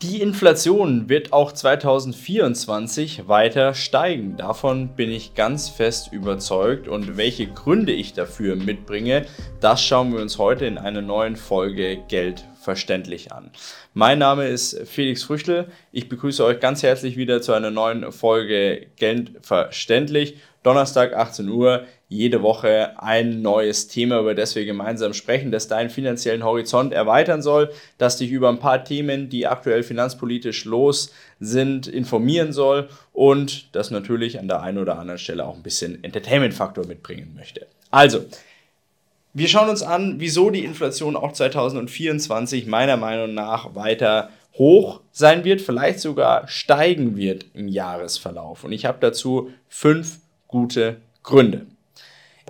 Die Inflation wird auch 2024 weiter steigen. Davon bin ich ganz fest überzeugt und welche Gründe ich dafür mitbringe, das schauen wir uns heute in einer neuen Folge Geld verständlich an. Mein Name ist Felix Früchtel. Ich begrüße euch ganz herzlich wieder zu einer neuen Folge Geld verständlich. Donnerstag 18 Uhr jede Woche ein neues Thema, über das wir gemeinsam sprechen, das deinen finanziellen Horizont erweitern soll, das dich über ein paar Themen, die aktuell finanzpolitisch los sind, informieren soll und das natürlich an der einen oder anderen Stelle auch ein bisschen Entertainment-Faktor mitbringen möchte. Also, wir schauen uns an, wieso die Inflation auch 2024 meiner Meinung nach weiter hoch sein wird, vielleicht sogar steigen wird im Jahresverlauf. Und ich habe dazu fünf gute Gründe.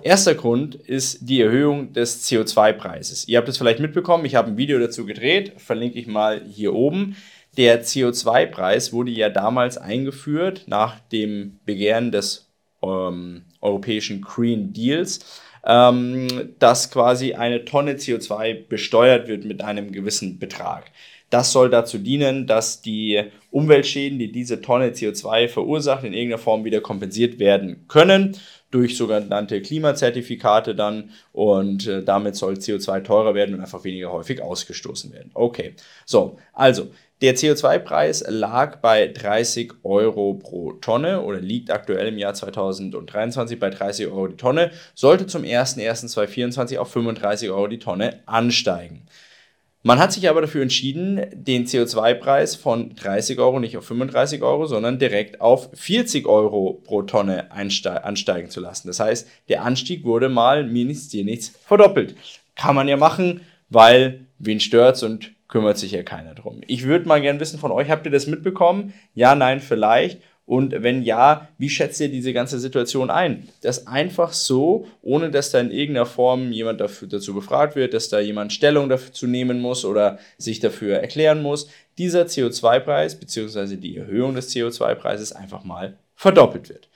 Erster Grund ist die Erhöhung des CO2-Preises. Ihr habt es vielleicht mitbekommen, ich habe ein Video dazu gedreht, verlinke ich mal hier oben. Der CO2-Preis wurde ja damals eingeführt nach dem Begehren des ähm, europäischen Green Deals, ähm, dass quasi eine Tonne CO2 besteuert wird mit einem gewissen Betrag. Das soll dazu dienen, dass die Umweltschäden, die diese Tonne CO2 verursacht, in irgendeiner Form wieder kompensiert werden können durch sogenannte Klimazertifikate dann und äh, damit soll CO2 teurer werden und einfach weniger häufig ausgestoßen werden. Okay, so, also der CO2-Preis lag bei 30 Euro pro Tonne oder liegt aktuell im Jahr 2023 bei 30 Euro die Tonne, sollte zum 01.01.2024 auf 35 Euro die Tonne ansteigen. Man hat sich aber dafür entschieden, den CO2-Preis von 30 Euro nicht auf 35 Euro, sondern direkt auf 40 Euro pro Tonne ansteigen zu lassen. Das heißt, der Anstieg wurde mal nichts, dir nichts verdoppelt. Kann man ja machen, weil wen stört's und kümmert sich ja keiner drum. Ich würde mal gern wissen von euch, habt ihr das mitbekommen? Ja, nein, vielleicht. Und wenn ja, wie schätzt ihr diese ganze Situation ein? Das einfach so, ohne dass da in irgendeiner Form jemand dafür, dazu befragt wird, dass da jemand Stellung dafür nehmen muss oder sich dafür erklären muss, dieser CO2-Preis bzw. die Erhöhung des CO2-Preises einfach mal verdoppelt wird.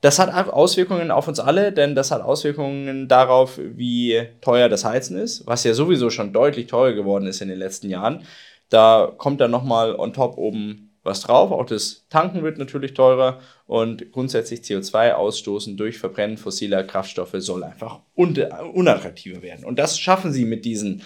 Das hat Auswirkungen auf uns alle, denn das hat Auswirkungen darauf, wie teuer das Heizen ist, was ja sowieso schon deutlich teurer geworden ist in den letzten Jahren. Da kommt dann nochmal on top oben was drauf. Auch das Tanken wird natürlich teurer und grundsätzlich CO2 ausstoßen durch Verbrennen fossiler Kraftstoffe soll einfach unattraktiver werden. Und das schaffen sie mit diesen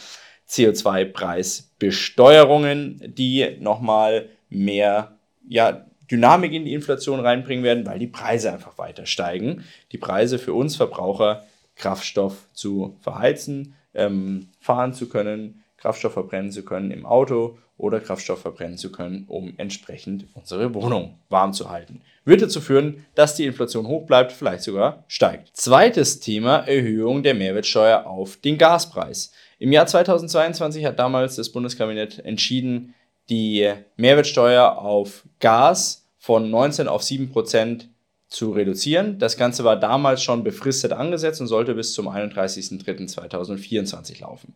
CO2-Preisbesteuerungen, die nochmal mehr ja, Dynamik in die Inflation reinbringen werden, weil die Preise einfach weiter steigen. Die Preise für uns Verbraucher, Kraftstoff zu verheizen, ähm, fahren zu können, Kraftstoff verbrennen zu können im Auto oder Kraftstoff verbrennen zu können, um entsprechend unsere Wohnung warm zu halten. Wird dazu führen, dass die Inflation hoch bleibt, vielleicht sogar steigt. Zweites Thema, Erhöhung der Mehrwertsteuer auf den Gaspreis. Im Jahr 2022 hat damals das Bundeskabinett entschieden, die Mehrwertsteuer auf Gas von 19 auf 7 Prozent zu reduzieren. Das Ganze war damals schon befristet angesetzt und sollte bis zum 31.03.2024 laufen.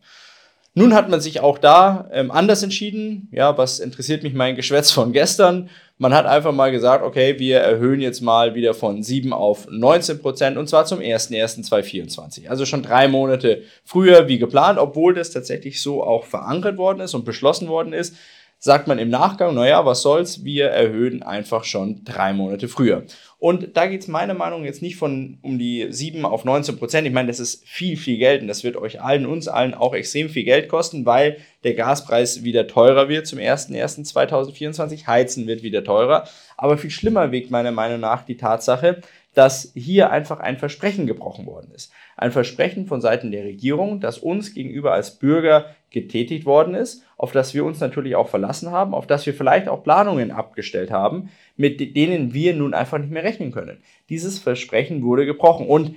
Nun hat man sich auch da ähm, anders entschieden. Ja, was interessiert mich mein Geschwätz von gestern? Man hat einfach mal gesagt, okay, wir erhöhen jetzt mal wieder von 7 auf 19 Prozent und zwar zum 01.01.2024. Also schon drei Monate früher wie geplant, obwohl das tatsächlich so auch verankert worden ist und beschlossen worden ist sagt man im Nachgang, naja, was soll's, wir erhöhen einfach schon drei Monate früher. Und da geht es meiner Meinung jetzt nicht von um die 7 auf 19 Prozent. Ich meine, das ist viel, viel Geld und das wird euch allen, uns allen auch extrem viel Geld kosten, weil der Gaspreis wieder teurer wird zum 01.01.2024. Heizen wird wieder teurer. Aber viel schlimmer wiegt meiner Meinung nach die Tatsache, dass hier einfach ein Versprechen gebrochen worden ist. Ein Versprechen von Seiten der Regierung, das uns gegenüber als Bürger getätigt worden ist, auf das wir uns natürlich auch verlassen haben, auf das wir vielleicht auch Planungen abgestellt haben, mit denen wir nun einfach nicht mehr rechnen können. Dieses Versprechen wurde gebrochen und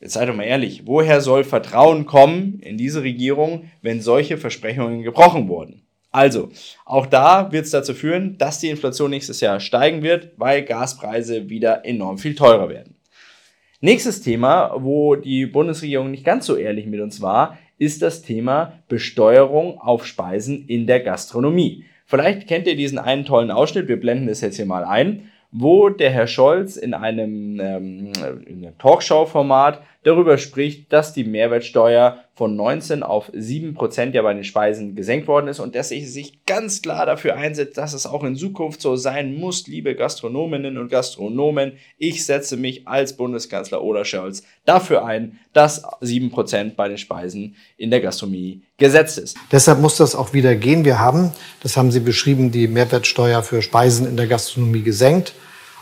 Jetzt seid doch mal ehrlich, woher soll Vertrauen kommen in diese Regierung, wenn solche Versprechungen gebrochen wurden? Also, auch da wird es dazu führen, dass die Inflation nächstes Jahr steigen wird, weil Gaspreise wieder enorm viel teurer werden. Nächstes Thema, wo die Bundesregierung nicht ganz so ehrlich mit uns war, ist das Thema Besteuerung auf Speisen in der Gastronomie. Vielleicht kennt ihr diesen einen tollen Ausschnitt, wir blenden das jetzt hier mal ein, wo der Herr Scholz in einem, ähm, einem Talkshow-Format darüber spricht, dass die Mehrwertsteuer von 19 auf 7 Prozent ja bei den Speisen gesenkt worden ist und dass sie sich ganz klar dafür einsetzt, dass es auch in Zukunft so sein muss, liebe Gastronominnen und Gastronomen. Ich setze mich als Bundeskanzler Olaf Scholz dafür ein, dass 7 Prozent bei den Speisen in der Gastronomie gesetzt ist. Deshalb muss das auch wieder gehen. Wir haben, das haben Sie beschrieben, die Mehrwertsteuer für Speisen in der Gastronomie gesenkt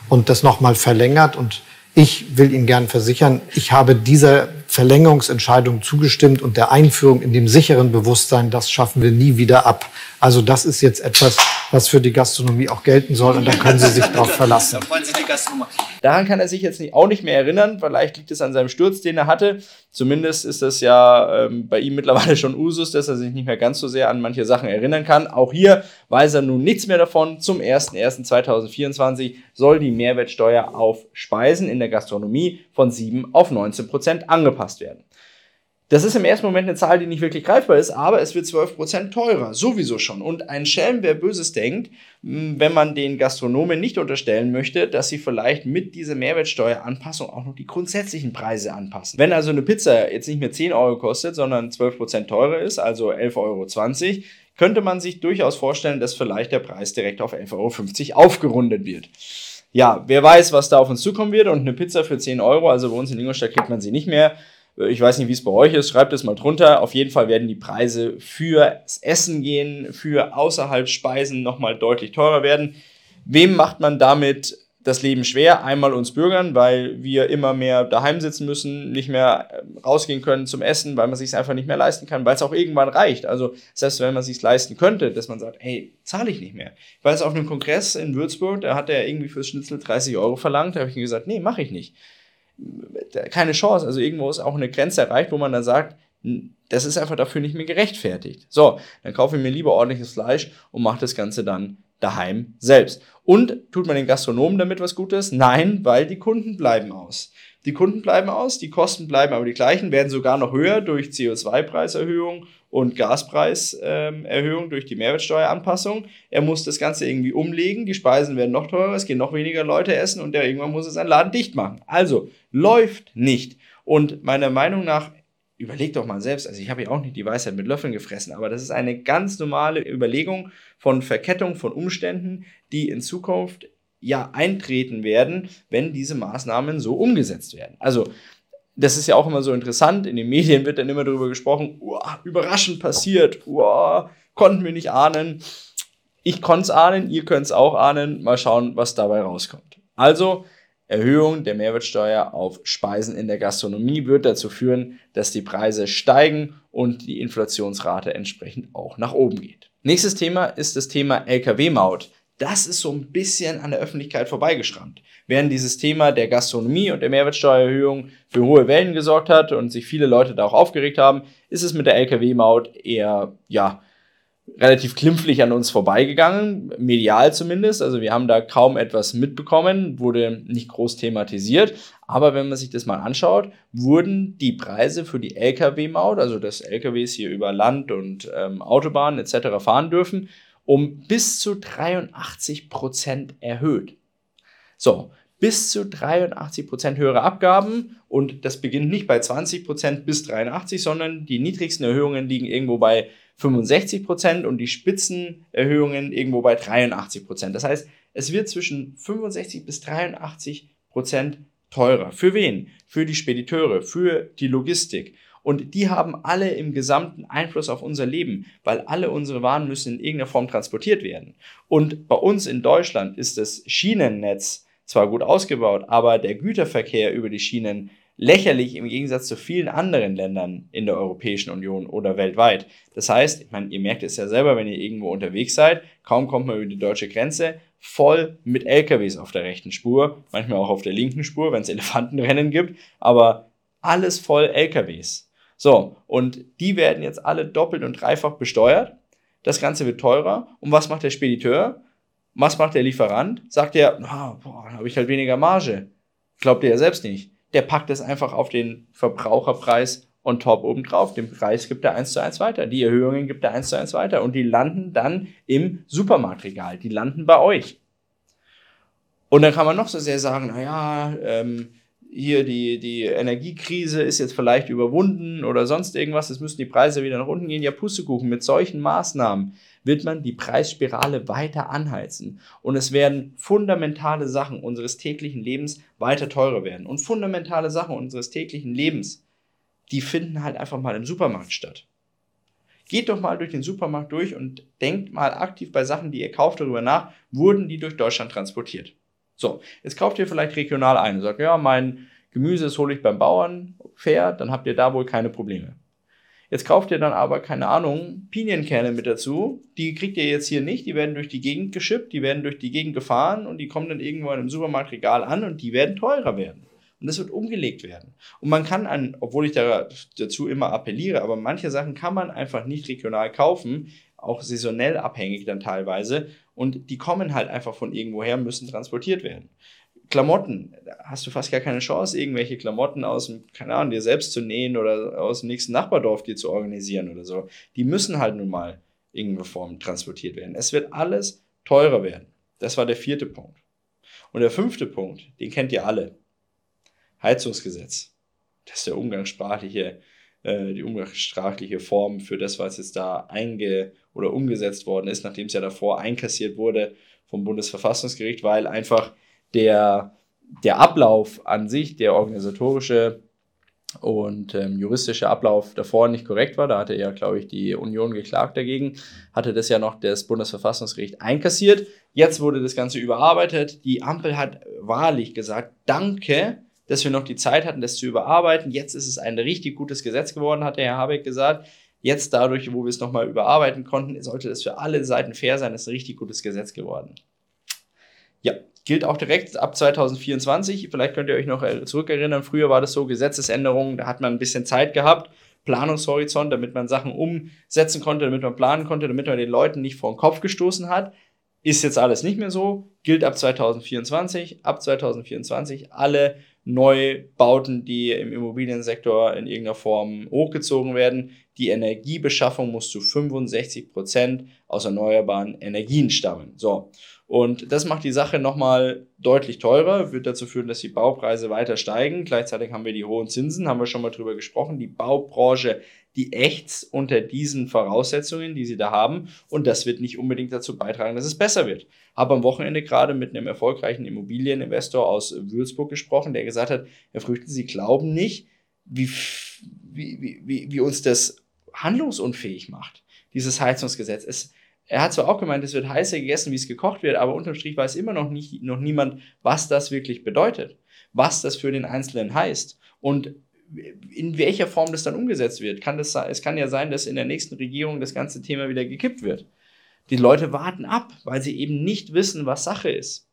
und das nochmal verlängert und ich will Ihnen gern versichern, ich habe dieser Verlängerungsentscheidung zugestimmt und der Einführung in dem sicheren Bewusstsein, das schaffen wir nie wieder ab. Also das ist jetzt etwas, was für die Gastronomie auch gelten soll und da können Sie sich drauf verlassen. Da freuen sich die Gastronomie. Daran kann er sich jetzt nicht, auch nicht mehr erinnern. Vielleicht liegt es an seinem Sturz, den er hatte. Zumindest ist das ja ähm, bei ihm mittlerweile schon Usus, dass er sich nicht mehr ganz so sehr an manche Sachen erinnern kann. Auch hier weiß er nun nichts mehr davon. Zum 01.01.2024 soll die Mehrwertsteuer auf Speisen in der Gastronomie von 7 auf 19 Prozent angepasst werden. Das ist im ersten Moment eine Zahl, die nicht wirklich greifbar ist, aber es wird 12% teurer, sowieso schon. Und ein Schelm, wer Böses denkt, wenn man den Gastronomen nicht unterstellen möchte, dass sie vielleicht mit dieser Mehrwertsteueranpassung auch noch die grundsätzlichen Preise anpassen. Wenn also eine Pizza jetzt nicht mehr 10 Euro kostet, sondern 12% teurer ist, also 11,20 Euro, könnte man sich durchaus vorstellen, dass vielleicht der Preis direkt auf 11,50 Euro aufgerundet wird. Ja, wer weiß, was da auf uns zukommen wird und eine Pizza für 10 Euro, also bei uns in Ingolstadt kriegt man sie nicht mehr ich weiß nicht, wie es bei euch ist, schreibt es mal drunter. Auf jeden Fall werden die Preise fürs Essen gehen, für außerhalb Speisen nochmal deutlich teurer werden. Wem macht man damit das Leben schwer? Einmal uns Bürgern, weil wir immer mehr daheim sitzen müssen, nicht mehr ähm, rausgehen können zum Essen, weil man sich einfach nicht mehr leisten kann, weil es auch irgendwann reicht. Also selbst wenn man sich leisten könnte, dass man sagt, hey, zahle ich nicht mehr. Ich weiß auf einem Kongress in Würzburg, da hat er irgendwie fürs Schnitzel 30 Euro verlangt, da habe ich ihm gesagt, nee, mache ich nicht keine Chance. Also irgendwo ist auch eine Grenze erreicht, wo man dann sagt, das ist einfach dafür nicht mehr gerechtfertigt. So, dann kaufe ich mir lieber ordentliches Fleisch und mache das Ganze dann daheim selbst. Und tut man den Gastronomen damit was Gutes? Nein, weil die Kunden bleiben aus. Die Kunden bleiben aus, die Kosten bleiben aber die gleichen, werden sogar noch höher durch CO2-Preiserhöhung und Gaspreiserhöhung ähm, durch die Mehrwertsteueranpassung. Er muss das Ganze irgendwie umlegen, die Speisen werden noch teurer, es gehen noch weniger Leute essen und der irgendwann muss er seinen Laden dicht machen. Also läuft nicht. Und meiner Meinung nach überleg doch mal selbst, also ich habe ja auch nicht die Weisheit mit Löffeln gefressen, aber das ist eine ganz normale Überlegung von Verkettung von Umständen, die in Zukunft ja eintreten werden, wenn diese Maßnahmen so umgesetzt werden. Also das ist ja auch immer so interessant. In den Medien wird dann immer darüber gesprochen, uah, überraschend passiert, uah, konnten wir nicht ahnen. Ich konnte es ahnen, ihr könnt es auch ahnen. Mal schauen, was dabei rauskommt. Also, Erhöhung der Mehrwertsteuer auf Speisen in der Gastronomie wird dazu führen, dass die Preise steigen und die Inflationsrate entsprechend auch nach oben geht. Nächstes Thema ist das Thema Lkw-Maut das ist so ein bisschen an der Öffentlichkeit vorbeigeschrammt. Während dieses Thema der Gastronomie und der Mehrwertsteuererhöhung für hohe Wellen gesorgt hat und sich viele Leute da auch aufgeregt haben, ist es mit der Lkw-Maut eher, ja, relativ klimpflich an uns vorbeigegangen, medial zumindest. Also wir haben da kaum etwas mitbekommen, wurde nicht groß thematisiert. Aber wenn man sich das mal anschaut, wurden die Preise für die Lkw-Maut, also dass LKWs hier über Land und ähm, Autobahnen etc. fahren dürfen, um bis zu 83 Prozent erhöht. So, bis zu 83 Prozent höhere Abgaben und das beginnt nicht bei 20 Prozent bis 83, sondern die niedrigsten Erhöhungen liegen irgendwo bei 65 Prozent und die Spitzenerhöhungen irgendwo bei 83 Prozent. Das heißt, es wird zwischen 65 bis 83 Prozent teurer. Für wen? Für die Spediteure, für die Logistik. Und die haben alle im gesamten Einfluss auf unser Leben, weil alle unsere Waren müssen in irgendeiner Form transportiert werden. Und bei uns in Deutschland ist das Schienennetz zwar gut ausgebaut, aber der Güterverkehr über die Schienen lächerlich im Gegensatz zu vielen anderen Ländern in der Europäischen Union oder weltweit. Das heißt, ich meine, ihr merkt es ja selber, wenn ihr irgendwo unterwegs seid, kaum kommt man über die deutsche Grenze, voll mit LKWs auf der rechten Spur, manchmal auch auf der linken Spur, wenn es Elefantenrennen gibt, aber alles voll LKWs. So, und die werden jetzt alle doppelt und dreifach besteuert. Das Ganze wird teurer. Und was macht der Spediteur? Was macht der Lieferant? Sagt er, oh, boah, dann habe ich halt weniger Marge. Glaubt er ja selbst nicht. Der packt es einfach auf den Verbraucherpreis on top obendrauf. Den Preis gibt er eins zu eins weiter. Die Erhöhungen gibt er eins zu eins weiter. Und die landen dann im Supermarktregal. Die landen bei euch. Und dann kann man noch so sehr sagen, naja, ähm, hier die, die Energiekrise ist jetzt vielleicht überwunden oder sonst irgendwas, es müssen die Preise wieder nach unten gehen. Ja, Pustekuchen, mit solchen Maßnahmen wird man die Preisspirale weiter anheizen. Und es werden fundamentale Sachen unseres täglichen Lebens weiter teurer werden. Und fundamentale Sachen unseres täglichen Lebens, die finden halt einfach mal im Supermarkt statt. Geht doch mal durch den Supermarkt durch und denkt mal aktiv bei Sachen, die ihr kauft, darüber nach, wurden die durch Deutschland transportiert. So, jetzt kauft ihr vielleicht regional ein und sagt, ja, mein Gemüse, das hole ich beim Bauern fair, dann habt ihr da wohl keine Probleme. Jetzt kauft ihr dann aber, keine Ahnung, Pinienkerne mit dazu. Die kriegt ihr jetzt hier nicht. Die werden durch die Gegend geschippt, die werden durch die Gegend gefahren und die kommen dann irgendwo in einem Supermarktregal an und die werden teurer werden. Und das wird umgelegt werden. Und man kann an, obwohl ich da, dazu immer appelliere, aber manche Sachen kann man einfach nicht regional kaufen, auch saisonell abhängig dann teilweise. Und die kommen halt einfach von irgendwoher, müssen transportiert werden. Klamotten, da hast du fast gar keine Chance, irgendwelche Klamotten aus dem, keine Ahnung, dir selbst zu nähen oder aus dem nächsten Nachbardorf dir zu organisieren oder so. Die müssen halt nun mal in irgendeiner Form transportiert werden. Es wird alles teurer werden. Das war der vierte Punkt. Und der fünfte Punkt, den kennt ihr alle. Heizungsgesetz. Das ist der umgangssprachliche, äh, die umgangssprachliche Form für das, was jetzt da einge- oder umgesetzt worden ist, nachdem es ja davor einkassiert wurde vom Bundesverfassungsgericht, weil einfach der, der Ablauf an sich, der organisatorische und ähm, juristische Ablauf davor nicht korrekt war. Da hatte ja, glaube ich, die Union geklagt dagegen, hatte das ja noch das Bundesverfassungsgericht einkassiert. Jetzt wurde das Ganze überarbeitet. Die Ampel hat wahrlich gesagt, danke, dass wir noch die Zeit hatten, das zu überarbeiten. Jetzt ist es ein richtig gutes Gesetz geworden, hat der Herr Habeck gesagt. Jetzt dadurch, wo wir es nochmal überarbeiten konnten, sollte das für alle Seiten fair sein. Das ist ein richtig gutes Gesetz geworden. Ja, gilt auch direkt ab 2024. Vielleicht könnt ihr euch noch zurückerinnern, früher war das so, Gesetzesänderungen, da hat man ein bisschen Zeit gehabt, Planungshorizont, damit man Sachen umsetzen konnte, damit man planen konnte, damit man den Leuten nicht vor den Kopf gestoßen hat. Ist jetzt alles nicht mehr so, gilt ab 2024. Ab 2024 alle Neubauten, die im Immobiliensektor in irgendeiner Form hochgezogen werden. Die Energiebeschaffung muss zu 65 Prozent aus erneuerbaren Energien stammen. So. Und das macht die Sache nochmal deutlich teurer, wird dazu führen, dass die Baupreise weiter steigen. Gleichzeitig haben wir die hohen Zinsen, haben wir schon mal drüber gesprochen. Die Baubranche, die ächzt unter diesen Voraussetzungen, die sie da haben. Und das wird nicht unbedingt dazu beitragen, dass es besser wird. Habe am Wochenende gerade mit einem erfolgreichen Immobilieninvestor aus Würzburg gesprochen, der gesagt hat, Herr Früchten, Sie glauben nicht, wie, wie, wie, wie uns das handlungsunfähig macht, dieses Heizungsgesetz. Es, er hat zwar auch gemeint, es wird heißer gegessen, wie es gekocht wird, aber unterm Strich weiß immer noch, nicht, noch niemand, was das wirklich bedeutet, was das für den Einzelnen heißt und in welcher Form das dann umgesetzt wird. Kann das, es kann ja sein, dass in der nächsten Regierung das ganze Thema wieder gekippt wird. Die Leute warten ab, weil sie eben nicht wissen, was Sache ist.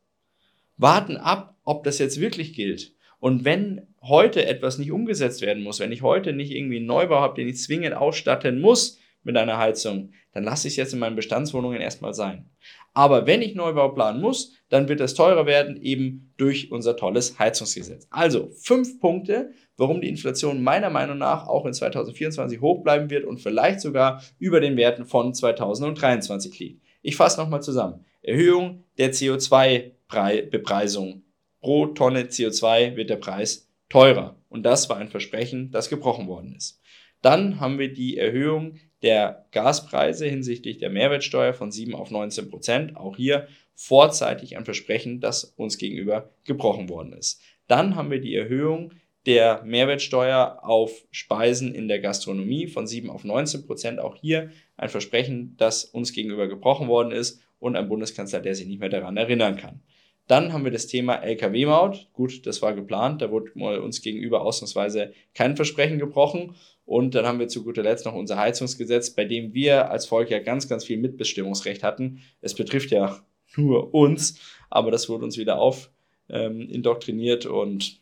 Warten ab, ob das jetzt wirklich gilt. Und wenn heute etwas nicht umgesetzt werden muss, wenn ich heute nicht irgendwie einen Neubau habe, den ich zwingend ausstatten muss, mit einer Heizung, dann lasse ich es jetzt in meinen Bestandswohnungen erstmal sein. Aber wenn ich Neubau planen muss, dann wird es teurer werden, eben durch unser tolles Heizungsgesetz. Also fünf Punkte, warum die Inflation meiner Meinung nach auch in 2024 hoch bleiben wird und vielleicht sogar über den Werten von 2023 liegt. Ich fasse nochmal zusammen. Erhöhung der CO2-Bepreisung. Pro Tonne CO2 wird der Preis teurer. Und das war ein Versprechen, das gebrochen worden ist. Dann haben wir die Erhöhung der Gaspreise hinsichtlich der Mehrwertsteuer von 7 auf 19 Prozent. Auch hier vorzeitig ein Versprechen, das uns gegenüber gebrochen worden ist. Dann haben wir die Erhöhung der Mehrwertsteuer auf Speisen in der Gastronomie von 7 auf 19 Prozent. Auch hier ein Versprechen, das uns gegenüber gebrochen worden ist und ein Bundeskanzler, der sich nicht mehr daran erinnern kann. Dann haben wir das Thema Lkw-Maut. Gut, das war geplant. Da wurde uns gegenüber ausnahmsweise kein Versprechen gebrochen. Und dann haben wir zu guter Letzt noch unser Heizungsgesetz, bei dem wir als Volk ja ganz, ganz viel Mitbestimmungsrecht hatten. Es betrifft ja nur uns, aber das wurde uns wieder auf ähm, indoktriniert und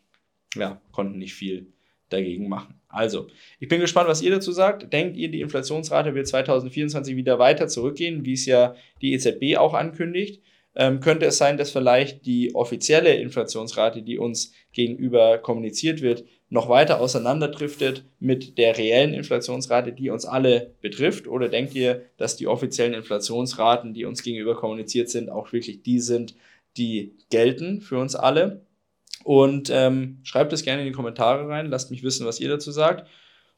ja, konnten nicht viel dagegen machen. Also, ich bin gespannt, was ihr dazu sagt. Denkt ihr, die Inflationsrate wird 2024 wieder weiter zurückgehen, wie es ja die EZB auch ankündigt? Ähm, könnte es sein, dass vielleicht die offizielle Inflationsrate, die uns gegenüber kommuniziert wird, noch weiter auseinanderdriftet mit der reellen Inflationsrate, die uns alle betrifft? Oder denkt ihr, dass die offiziellen Inflationsraten, die uns gegenüber kommuniziert sind, auch wirklich die sind, die gelten für uns alle? Und ähm, schreibt es gerne in die Kommentare rein, lasst mich wissen, was ihr dazu sagt.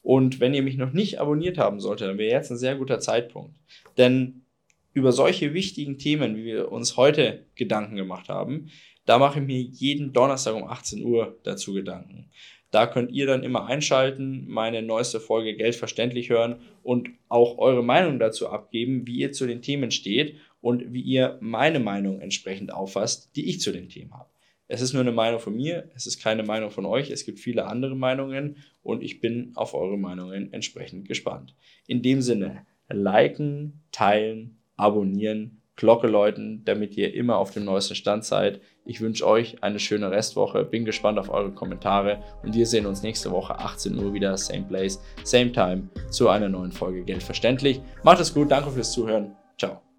Und wenn ihr mich noch nicht abonniert haben solltet, dann wäre jetzt ein sehr guter Zeitpunkt. Denn über solche wichtigen Themen, wie wir uns heute Gedanken gemacht haben, da mache ich mir jeden Donnerstag um 18 Uhr dazu Gedanken. Da könnt ihr dann immer einschalten, meine neueste Folge Geld verständlich hören und auch eure Meinung dazu abgeben, wie ihr zu den Themen steht und wie ihr meine Meinung entsprechend auffasst, die ich zu den Themen habe. Es ist nur eine Meinung von mir, es ist keine Meinung von euch, es gibt viele andere Meinungen und ich bin auf eure Meinungen entsprechend gespannt. In dem Sinne, liken, teilen, abonnieren, Glocke läuten, damit ihr immer auf dem neuesten Stand seid. Ich wünsche euch eine schöne Restwoche, bin gespannt auf eure Kommentare und wir sehen uns nächste Woche 18 Uhr wieder, same place, same time, zu einer neuen Folge Geld verständlich. Macht es gut, danke fürs Zuhören, ciao.